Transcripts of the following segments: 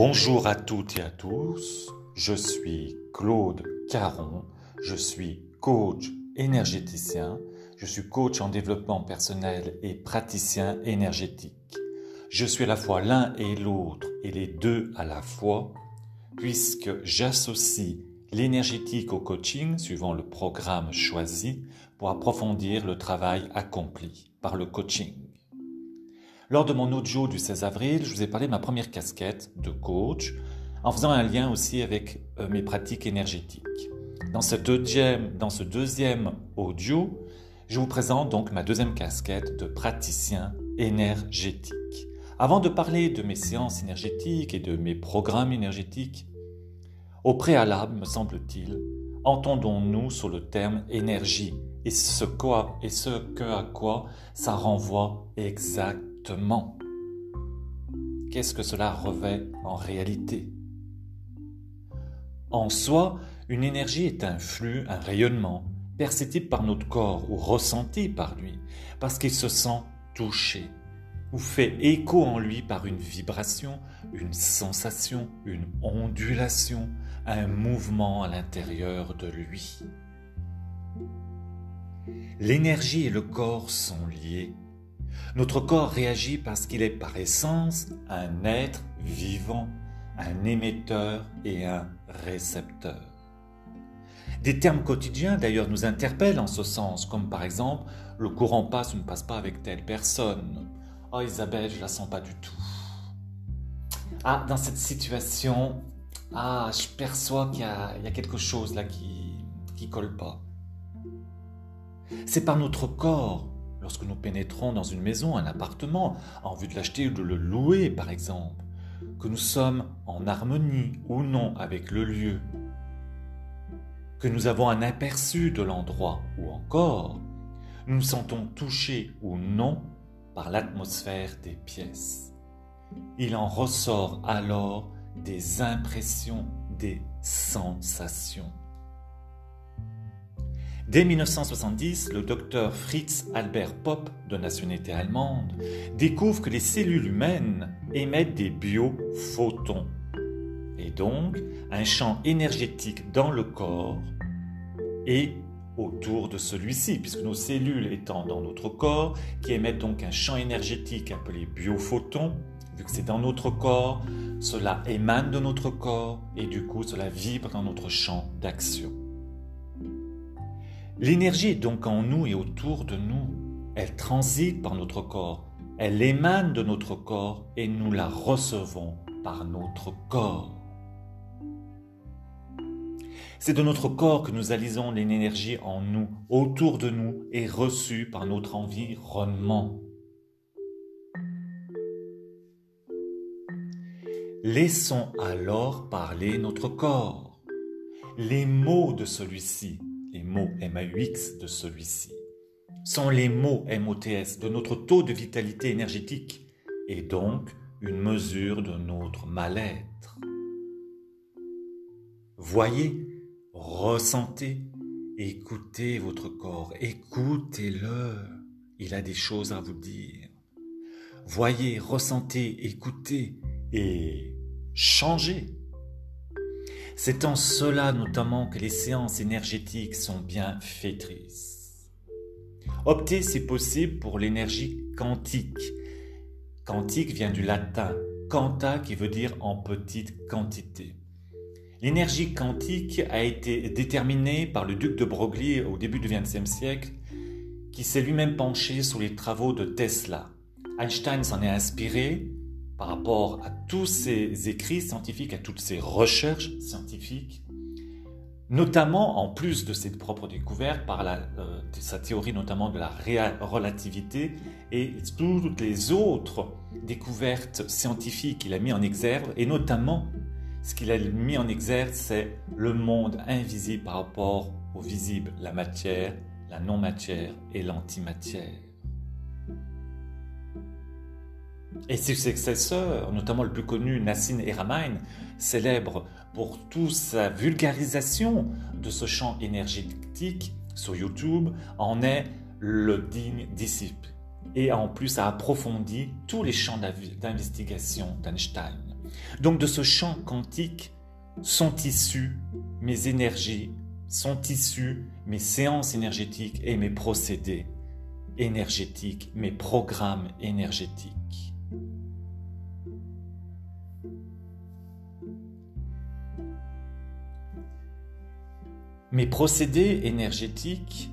Bonjour à toutes et à tous, je suis Claude Caron, je suis coach énergéticien, je suis coach en développement personnel et praticien énergétique. Je suis à la fois l'un et l'autre et les deux à la fois puisque j'associe l'énergétique au coaching suivant le programme choisi pour approfondir le travail accompli par le coaching. Lors de mon audio du 16 avril, je vous ai parlé de ma première casquette de coach en faisant un lien aussi avec euh, mes pratiques énergétiques. Dans ce, deuxième, dans ce deuxième audio, je vous présente donc ma deuxième casquette de praticien énergétique. Avant de parler de mes séances énergétiques et de mes programmes énergétiques, au préalable, me semble-t-il, entendons-nous sur le terme énergie et ce, quoi, et ce que à quoi ça renvoie exactement Qu'est-ce que cela revêt en réalité? En soi, une énergie est un flux, un rayonnement, perceptible par notre corps ou ressenti par lui, parce qu'il se sent touché, ou fait écho en lui par une vibration, une sensation, une ondulation, un mouvement à l'intérieur de lui. L'énergie et le corps sont liés notre corps réagit parce qu'il est par essence un être vivant, un émetteur et un récepteur. Des termes quotidiens d'ailleurs nous interpellent en ce sens, comme par exemple le courant passe ou ne passe pas avec telle personne. Oh Isabelle, je la sens pas du tout. Ah, dans cette situation, ah, je perçois qu'il y, a quelque chose là qui qui colle pas. C'est par notre corps lorsque nous pénétrons dans une maison, un appartement, en vue de l'acheter ou de le louer par exemple, que nous sommes en harmonie ou non avec le lieu, que nous avons un aperçu de l'endroit ou encore nous nous sentons touchés ou non par l'atmosphère des pièces. Il en ressort alors des impressions, des sensations. Dès 1970, le docteur Fritz Albert Popp, de nationalité allemande, découvre que les cellules humaines émettent des biophotons, et donc un champ énergétique dans le corps et autour de celui-ci, puisque nos cellules étant dans notre corps, qui émettent donc un champ énergétique appelé biophotons, vu que c'est dans notre corps, cela émane de notre corps et du coup cela vibre dans notre champ d'action. L'énergie est donc en nous et autour de nous. Elle transite par notre corps, elle émane de notre corps et nous la recevons par notre corps. C'est de notre corps que nous alisons l'énergie en nous, autour de nous et reçue par notre environnement. Laissons alors parler notre corps. Les mots de celui-ci mots MAUX de celui-ci, sont les mots MOTS de notre taux de vitalité énergétique et donc une mesure de notre mal-être. Voyez, ressentez, écoutez votre corps, écoutez-le, il a des choses à vous dire. Voyez, ressentez, écoutez et changez. C'est en cela notamment que les séances énergétiques sont bien fétrices. Optez si possible pour l'énergie quantique. Quantique vient du latin quanta qui veut dire en petite quantité. L'énergie quantique a été déterminée par le duc de Broglie au début du XXe siècle, qui s'est lui-même penché sur les travaux de Tesla. Einstein s'en est inspiré par rapport à tous ces écrits scientifiques, à toutes ces recherches scientifiques, notamment en plus de ses propres découvertes, par euh, sa théorie notamment de la relativité et toutes les autres découvertes scientifiques qu'il a mis en exergue, et notamment ce qu'il a mis en exergue, c'est le monde invisible par rapport au visible, la matière, la non-matière et l'antimatière. Et ses successeurs, notamment le plus connu Nassim Haramein, célèbre pour toute sa vulgarisation de ce champ énergétique sur YouTube, en est le digne disciple. Et en plus a approfondi tous les champs d'investigation d'Einstein. Donc de ce champ quantique sont issues mes énergies, sont issues mes séances énergétiques et mes procédés énergétiques, mes programmes énergétiques. Mes procédés énergétiques,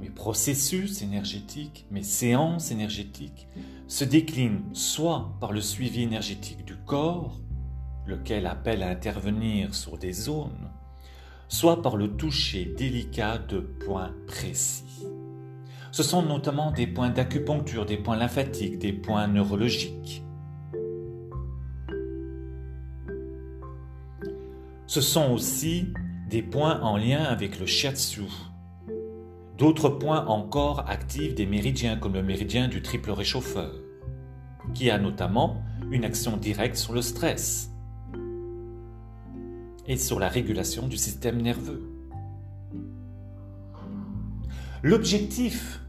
mes processus énergétiques, mes séances énergétiques se déclinent soit par le suivi énergétique du corps, lequel appelle à intervenir sur des zones, soit par le toucher délicat de points précis. Ce sont notamment des points d'acupuncture, des points lymphatiques, des points neurologiques. Ce sont aussi des points en lien avec le shiatsu. D'autres points encore actifs des méridiens comme le méridien du triple réchauffeur, qui a notamment une action directe sur le stress et sur la régulation du système nerveux. L'objectif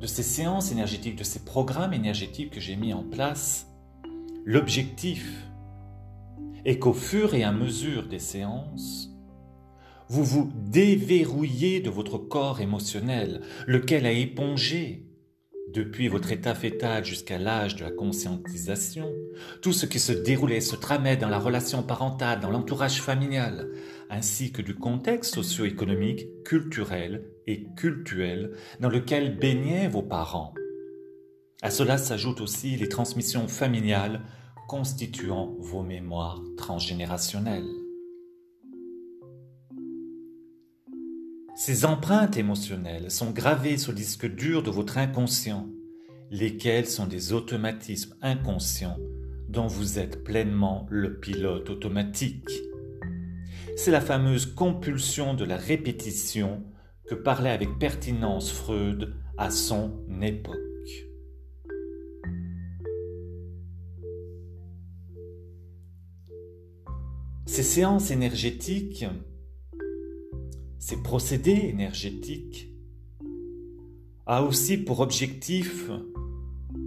de ces séances énergétiques, de ces programmes énergétiques que j'ai mis en place, l'objectif est qu'au fur et à mesure des séances, vous vous déverrouillez de votre corps émotionnel, lequel a épongé, depuis votre état fœtal jusqu'à l'âge de la conscientisation, tout ce qui se déroulait, se tramait dans la relation parentale, dans l'entourage familial, ainsi que du contexte socio-économique, culturel et cultuel dans lequel baignaient vos parents. À cela s'ajoutent aussi les transmissions familiales constituant vos mémoires transgénérationnelles. Ces empreintes émotionnelles sont gravées sur le disque dur de votre inconscient, lesquels sont des automatismes inconscients dont vous êtes pleinement le pilote automatique. C'est la fameuse compulsion de la répétition que parlait avec pertinence Freud à son époque. Ces séances énergétiques ces procédés énergétiques a aussi pour objectif,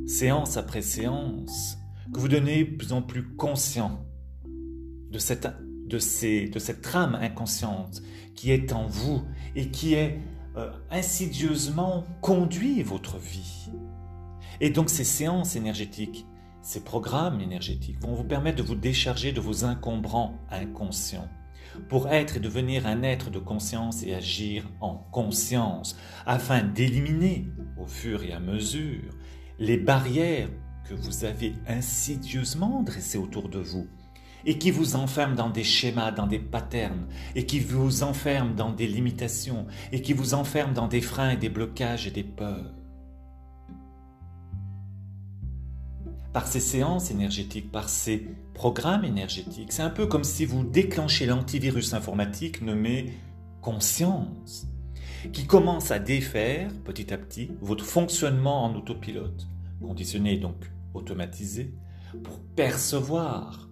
séance après séance, que vous devenez de plus en plus conscient de cette, de, ces, de cette trame inconsciente qui est en vous et qui est euh, insidieusement conduit votre vie. Et donc ces séances énergétiques, ces programmes énergétiques vont vous permettre de vous décharger de vos encombrants inconscients pour être et devenir un être de conscience et agir en conscience, afin d'éliminer, au fur et à mesure, les barrières que vous avez insidieusement dressées autour de vous, et qui vous enferment dans des schémas, dans des patterns, et qui vous enferment dans des limitations, et qui vous enferment dans des freins et des blocages et des peurs. Par ces séances énergétiques, par ces programmes énergétiques. C'est un peu comme si vous déclenchez l'antivirus informatique nommé conscience, qui commence à défaire petit à petit votre fonctionnement en autopilote, conditionné donc automatisé, pour percevoir,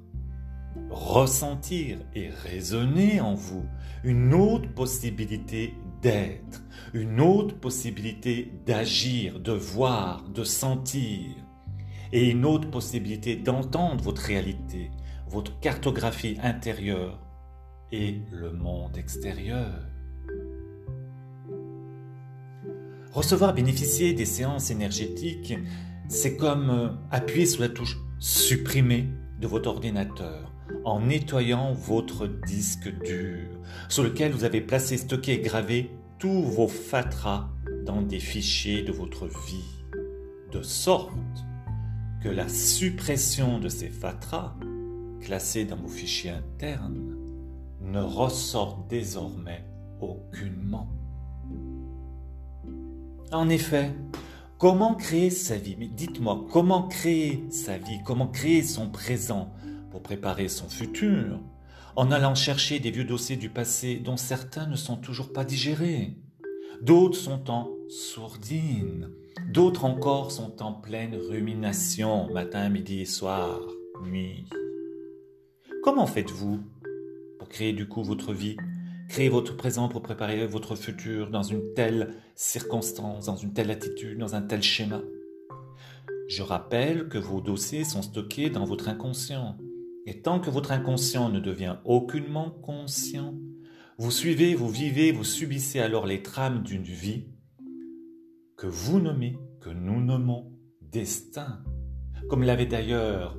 ressentir et raisonner en vous une autre possibilité d'être, une autre possibilité d'agir, de voir, de sentir et une autre possibilité d'entendre votre réalité, votre cartographie intérieure et le monde extérieur. Recevoir, bénéficier des séances énergétiques, c'est comme euh, appuyer sur la touche supprimer de votre ordinateur en nettoyant votre disque dur sur lequel vous avez placé, stocké et gravé tous vos fatras dans des fichiers de votre vie, de sorte la suppression de ces fatras, classés dans vos fichiers internes, ne ressorte désormais aucunement. En effet, comment créer sa vie? Mais dites-moi, comment créer sa vie? Comment créer son présent pour préparer son futur? En allant chercher des vieux dossiers du passé dont certains ne sont toujours pas digérés D'autres sont en sourdine D'autres encore sont en pleine rumination, matin, midi soir, nuit. Comment faites-vous pour créer du coup votre vie, créer votre présent pour préparer votre futur dans une telle circonstance, dans une telle attitude, dans un tel schéma? Je rappelle que vos dossiers sont stockés dans votre inconscient. Et tant que votre inconscient ne devient aucunement conscient, vous suivez, vous vivez, vous subissez alors les trames d'une vie que vous nommez, que nous nommons destin, comme l'avait d'ailleurs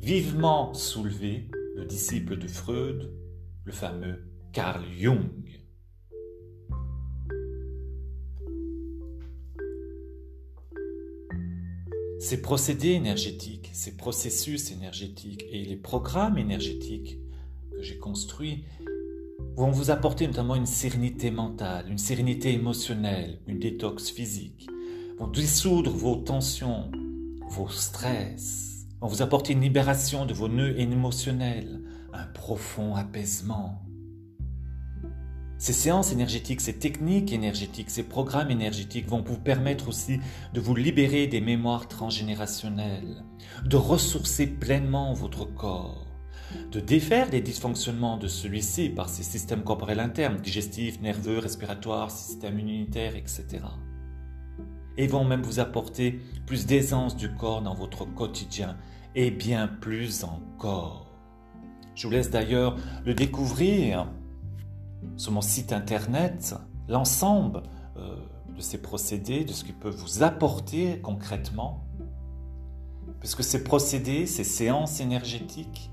vivement soulevé le disciple de Freud, le fameux Carl Jung. Ces procédés énergétiques, ces processus énergétiques et les programmes énergétiques que j'ai construits vont vous apporter notamment une sérénité mentale, une sérénité émotionnelle, une détox physique, vont dissoudre vos tensions, vos stress, vont vous apporter une libération de vos nœuds émotionnels, un profond apaisement. Ces séances énergétiques, ces techniques énergétiques, ces programmes énergétiques vont vous permettre aussi de vous libérer des mémoires transgénérationnelles, de ressourcer pleinement votre corps, de défaire les dysfonctionnements de celui-ci par ses systèmes corporels internes, digestifs, nerveux, respiratoires, système immunitaire, etc. Et vont même vous apporter plus d'aisance du corps dans votre quotidien et bien plus encore. Je vous laisse d'ailleurs le découvrir sur mon site internet l'ensemble euh, de ces procédés, de ce qu'ils peuvent vous apporter concrètement. Puisque ces procédés, ces séances énergétiques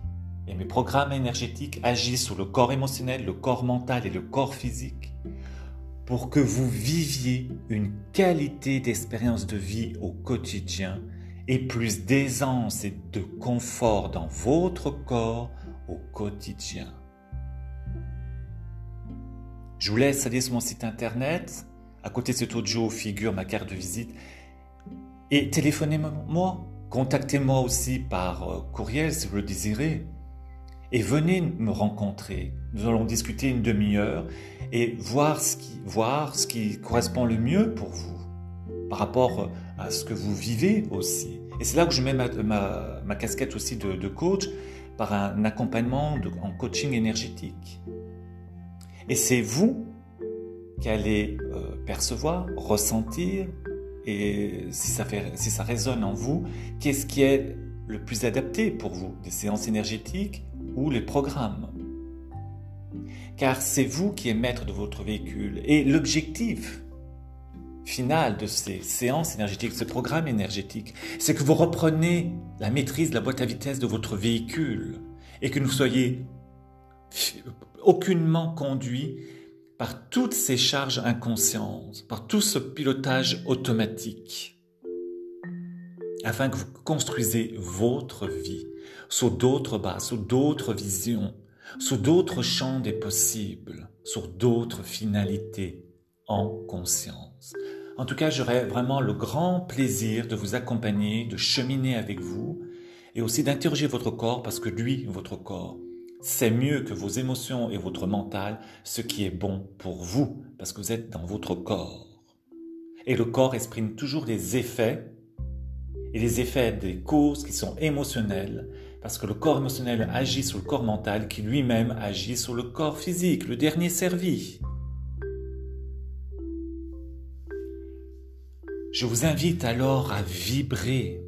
et mes programmes énergétiques agissent sur le corps émotionnel, le corps mental et le corps physique pour que vous viviez une qualité d'expérience de vie au quotidien et plus d'aisance et de confort dans votre corps au quotidien. Je vous laisse aller sur mon site internet. À côté de cet audio figure ma carte de visite. Et téléphonez-moi. Contactez-moi aussi par euh, courriel si vous le désirez. Et venez me rencontrer. Nous allons discuter une demi-heure et voir ce, qui, voir ce qui correspond le mieux pour vous par rapport euh, à ce que vous vivez aussi. Et c'est là que je mets ma, casquette aussi de, coach par un accompagnement en coaching énergétique. Et c'est vous qui allez euh, percevoir, ressentir, et si ça, fait, si ça résonne en vous, qu'est-ce qui est le plus adapté pour vous, des séances énergétiques ou les programmes. Car c'est vous qui êtes maître de votre véhicule. Et l'objectif final de ces séances énergétiques, de ce programme énergétique, c'est que vous reprenez la maîtrise de la boîte à vitesse de votre véhicule et que vous soyez aucunement conduit par toutes ces charges inconscientes, par tout ce pilotage automatique, afin que vous construisez votre vie sur d'autres bases, sur d'autres visions, sur d'autres champs des possibles, sur d'autres finalités en conscience. En tout cas, j'aurai vraiment le grand plaisir de vous accompagner, de cheminer avec vous et aussi d'interroger votre corps parce que lui, votre corps, c'est mieux que vos émotions et votre mental ce qui est bon pour vous, parce que vous êtes dans votre corps. Et le corps exprime toujours des effets, et les effets des causes qui sont émotionnelles, parce que le corps émotionnel agit sur le corps mental qui lui-même agit sur le corps physique, le dernier servi. Je vous invite alors à vibrer,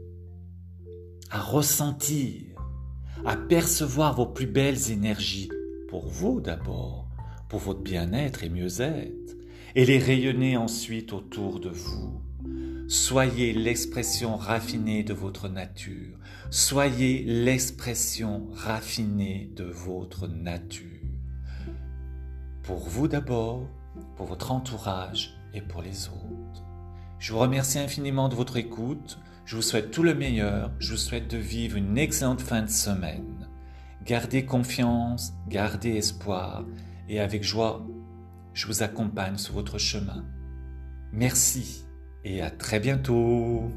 à ressentir, à percevoir vos plus belles énergies, pour vous d'abord, pour votre bien-être et mieux-être, et les rayonner ensuite autour de vous. Soyez l'expression raffinée de votre nature. Soyez l'expression raffinée de votre nature. Pour vous d'abord, pour votre entourage et pour les autres. Je vous remercie infiniment de votre écoute. Je vous souhaite tout le meilleur. Je vous souhaite de vivre une excellente fin de semaine. Gardez confiance, gardez espoir et avec joie, je vous accompagne sur votre chemin. Merci et à très bientôt.